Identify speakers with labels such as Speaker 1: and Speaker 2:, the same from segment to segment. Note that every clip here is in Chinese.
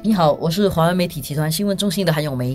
Speaker 1: 你好，我是华为媒体集团新闻中心的韩永梅。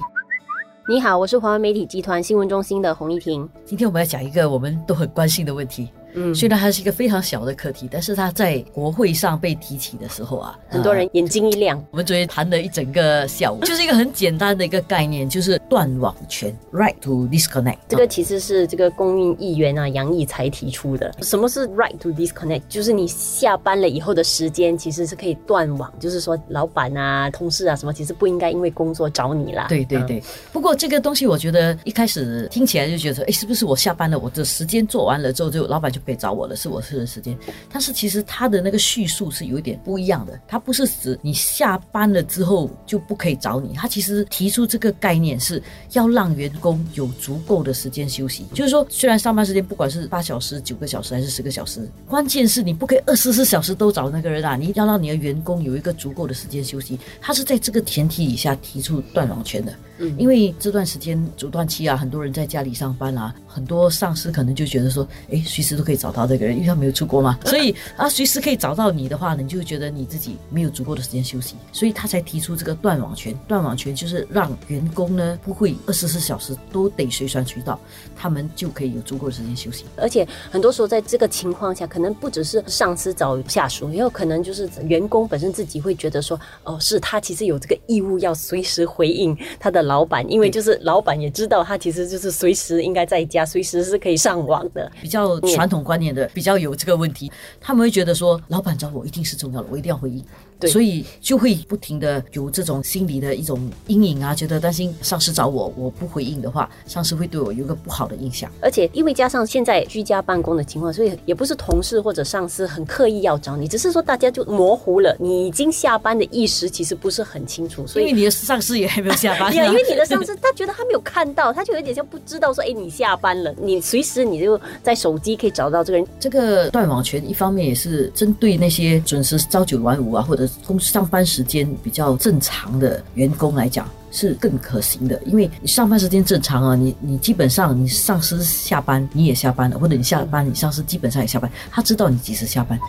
Speaker 2: 你好，我是华为媒体集团新闻中心的洪一婷。
Speaker 1: 今天我们要讲一个我们都很关心的问题。嗯，虽然它是一个非常小的课题，但是它在国会上被提起的时候啊，
Speaker 2: 很多人眼睛一亮。
Speaker 1: 我们昨天谈了一整个下午，就是一个很简单的一个概念，就是断网权 （right to disconnect）。
Speaker 2: 这个其实是这个公运议员啊杨毅才提出的。什么是 right to disconnect？就是你下班了以后的时间其实是可以断网，就是说老板啊、同事啊什么，其实不应该因为工作找你啦。
Speaker 1: 对对对。不过这个东西，我觉得一开始听起来就觉得，哎，是不是我下班了，我的时间做完了之后，就老板就可以找我了？是我私人时间。但是其实他的那个叙述是有一点不一样的。他不是指你下班了之后就不可以找你。他其实提出这个概念是要让员工有足够的时间休息。就是说，虽然上班时间不管是八小时、九个小时还是十个小时，关键是你不可以二十四小时都找那个人啊！你一定要让你的员工有一个足够的时间休息。他是在这个前提以下提出断网权的。嗯，因为这段时间阻断期啊，很多人在家里上班啊，很多上司可能就觉得说，哎，随时都可以找到这个人，因为他没有出国嘛，所以啊，随时可以找到你的话呢，你就会觉得你自己没有足够的时间休息，所以他才提出这个断网权。断网权就是让员工呢不会二十四小时都得随传随到，他们就可以有足够的时间休息。
Speaker 2: 而且很多时候在这个情况下，可能不只是上司找下属，也有可能就是员工本身自己会觉得说，哦，是他其实有这个义务要随时回应他的。老板，因为就是老板也知道他其实就是随时应该在家，随时是可以上网的。
Speaker 1: 比较传统观念的，比较有这个问题，他们会觉得说，老板找我一定是重要的，我一定要回应。所以就会不停的有这种心理的一种阴影啊，觉得担心上司找我，我不回应的话，上司会对我有一个不好的印象。
Speaker 2: 而且因为加上现在居家办公的情况，所以也不是同事或者上司很刻意要找你，只是说大家就模糊了，你已经下班的意识其实不是很清楚。
Speaker 1: 所以你的上司也还没有下班。
Speaker 2: 对 因为你的上司他觉得他没有看到，他就有点像不知道说，哎，你下班了，你随时你就在手机可以找到这个人。
Speaker 1: 这个断网权一方面也是针对那些准时朝九晚五啊，或者公司上班。时间比较正常的员工来讲是更可行的，因为你上班时间正常啊，你你基本上你上司下班你也下班了，或者你下班你上司基本上也下班，他知道你几时下班。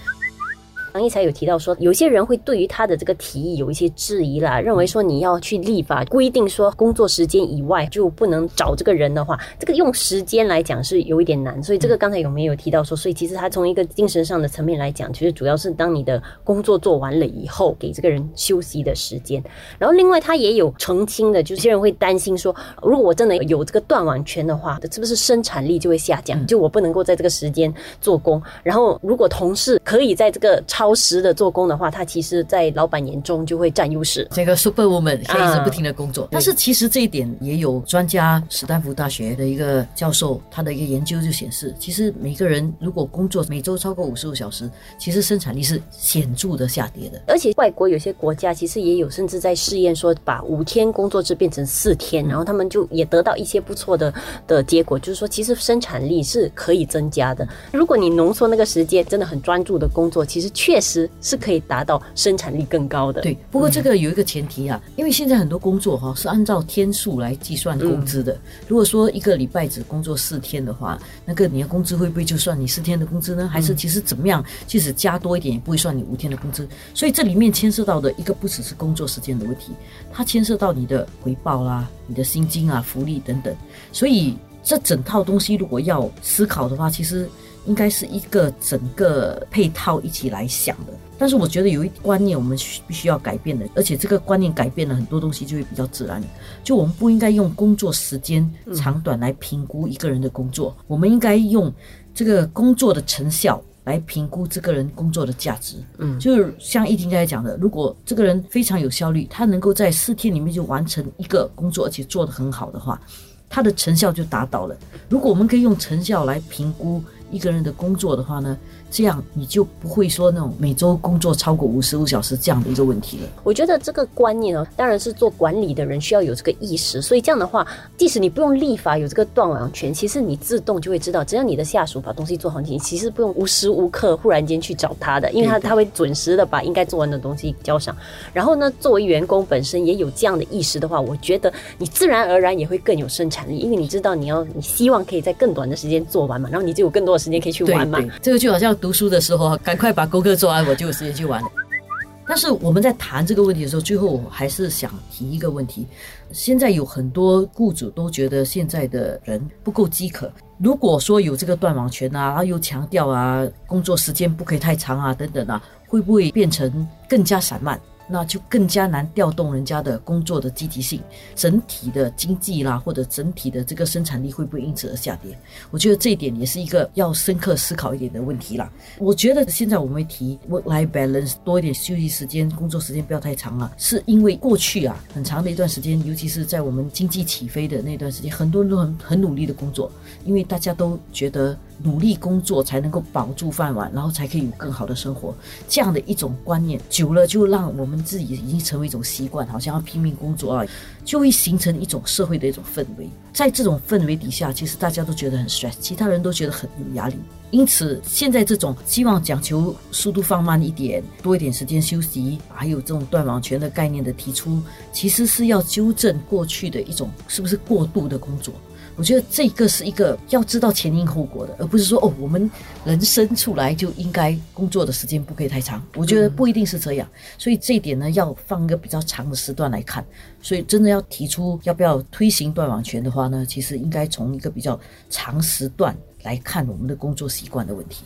Speaker 2: 王毅才有提到说，有些人会对于他的这个提议有一些质疑啦，认为说你要去立法规定说工作时间以外就不能找这个人的话，这个用时间来讲是有一点难。所以这个刚才有没有提到说，所以其实他从一个精神上的层面来讲，其实主要是当你的工作做完了以后，给这个人休息的时间。然后另外他也有澄清的，就有些人会担心说，如果我真的有这个断网权的话，是不是生产力就会下降？就我不能够在这个时间做工。然后如果同事可以在这个超超时的做工的话，他其实，在老板眼中就会占优势。
Speaker 1: 这个 super woman 可以一直不停的工作，但是其实这一点也有专家，史丹福大学的一个教授，他的一个研究就显示，其实每个人如果工作每周超过五十五小时，其实生产力是显著的下跌的。
Speaker 2: 而且外国有些国家其实也有，甚至在试验说把五天工作制变成四天，然后他们就也得到一些不错的的结果，就是说其实生产力是可以增加的。如果你浓缩那个时间，真的很专注的工作，其实确确实是可以达到生产力更高的。
Speaker 1: 对，不过这个有一个前提啊，因为现在很多工作哈是按照天数来计算工资的。如果说一个礼拜只工作四天的话，那个你的工资会不会就算你四天的工资呢？还是其实怎么样？即使加多一点，也不会算你五天的工资。所以这里面牵涉到的一个不只是工作时间的问题，它牵涉到你的回报啦、你的薪金啊、福利等等。所以这整套东西如果要思考的话，其实。应该是一个整个配套一起来想的，但是我觉得有一观念我们需必须要改变的，而且这个观念改变了很多东西就会比较自然。就我们不应该用工作时间长短来评估一个人的工作，我们应该用这个工作的成效来评估这个人工作的价值。嗯，就是像易婷刚才讲的，如果这个人非常有效率，他能够在四天里面就完成一个工作，而且做得很好的话，他的成效就达到了。如果我们可以用成效来评估。一个人的工作的话呢？这样你就不会说那种每周工作超过五十五小时这样的一个问题了。
Speaker 2: 我觉得这个观念呢，当然是做管理的人需要有这个意识。所以这样的话，即使你不用立法有这个断网权，其实你自动就会知道，只要你的下属把东西做好，你其实不用无时无刻忽然间去找他的，因为他他会准时的把应该做完的东西交上。然后呢，作为员工本身也有这样的意识的话，我觉得你自然而然也会更有生产力，因为你知道你要你希望可以在更短的时间做完嘛，然后你就有更多的时间可以去玩嘛。
Speaker 1: 这个就好像读书的时候，赶快把功课做完，我就有时间去玩。但是我们在谈这个问题的时候，最后我还是想提一个问题：现在有很多雇主都觉得现在的人不够饥渴。如果说有这个断网权啊，又强调啊工作时间不可以太长啊等等啊，会不会变成更加散漫？那就更加难调动人家的工作的积极性，整体的经济啦，或者整体的这个生产力会不会因此而下跌？我觉得这一点也是一个要深刻思考一点的问题啦。我觉得现在我们提 work-life balance 多一点休息时间，工作时间不要太长了，是因为过去啊很长的一段时间，尤其是在我们经济起飞的那段时间，很多人都很很努力的工作，因为大家都觉得。努力工作才能够保住饭碗，然后才可以有更好的生活。这样的一种观念久了，就让我们自己已经成为一种习惯，好像要拼命工作啊，就会形成一种社会的一种氛围。在这种氛围底下，其实大家都觉得很 stress，其他人都觉得很有压力。因此，现在这种希望讲求速度放慢一点，多一点时间休息，还有这种断网权的概念的提出，其实是要纠正过去的一种是不是过度的工作。我觉得这个是一个要知道前因后果的，而不是说哦，我们人生出来就应该工作的时间不可以太长。我觉得不一定是这样，所以这一点呢，要放一个比较长的时段来看。所以真的要提出要不要推行断网权的话呢，其实应该从一个比较长时段来看我们的工作习惯的问题。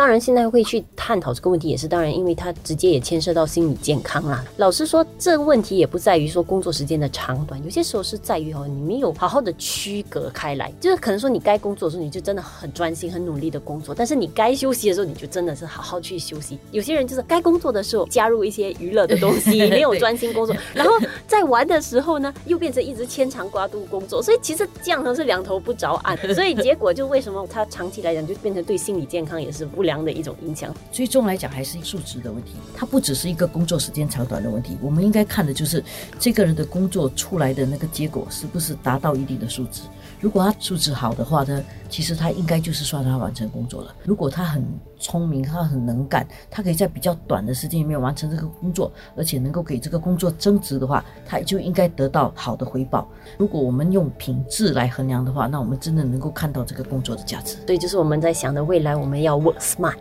Speaker 2: 当然，现在会去探讨这个问题，也是当然，因为它直接也牵涉到心理健康啦。老实说，这个问题也不在于说工作时间的长短，有些时候是在于哦，你没有好好的区隔开来。就是可能说，你该工作的时候，你就真的很专心、很努力的工作；但是你该休息的时候，你就真的是好好去休息。有些人就是该工作的时候加入一些娱乐的东西，没有专心工作；然后在玩的时候呢，又变成一直牵肠挂肚工作。所以其实这样呢是两头不着岸。所以结果就为什么他长期来讲就变成对心理健康也是不良的一种影响。
Speaker 1: 最终来讲还是数值的问题，它不只是一个工作时间长短的问题。我们应该看的就是这个人的工作出来的那个结果是不是达到一定的数值。如果他素质好的话呢，其实他应该就是算他完成工作了。如果他很聪明，他很能干，他可以在比较短的时间里面完成这个工作，而且能够给这个工作增值的话，他就应该得到好的回报。如果我们用品质来衡量的话，那我们真的能够看到这个工作的价值。
Speaker 2: 所以，就是我们在想的未来，我们要 work smart。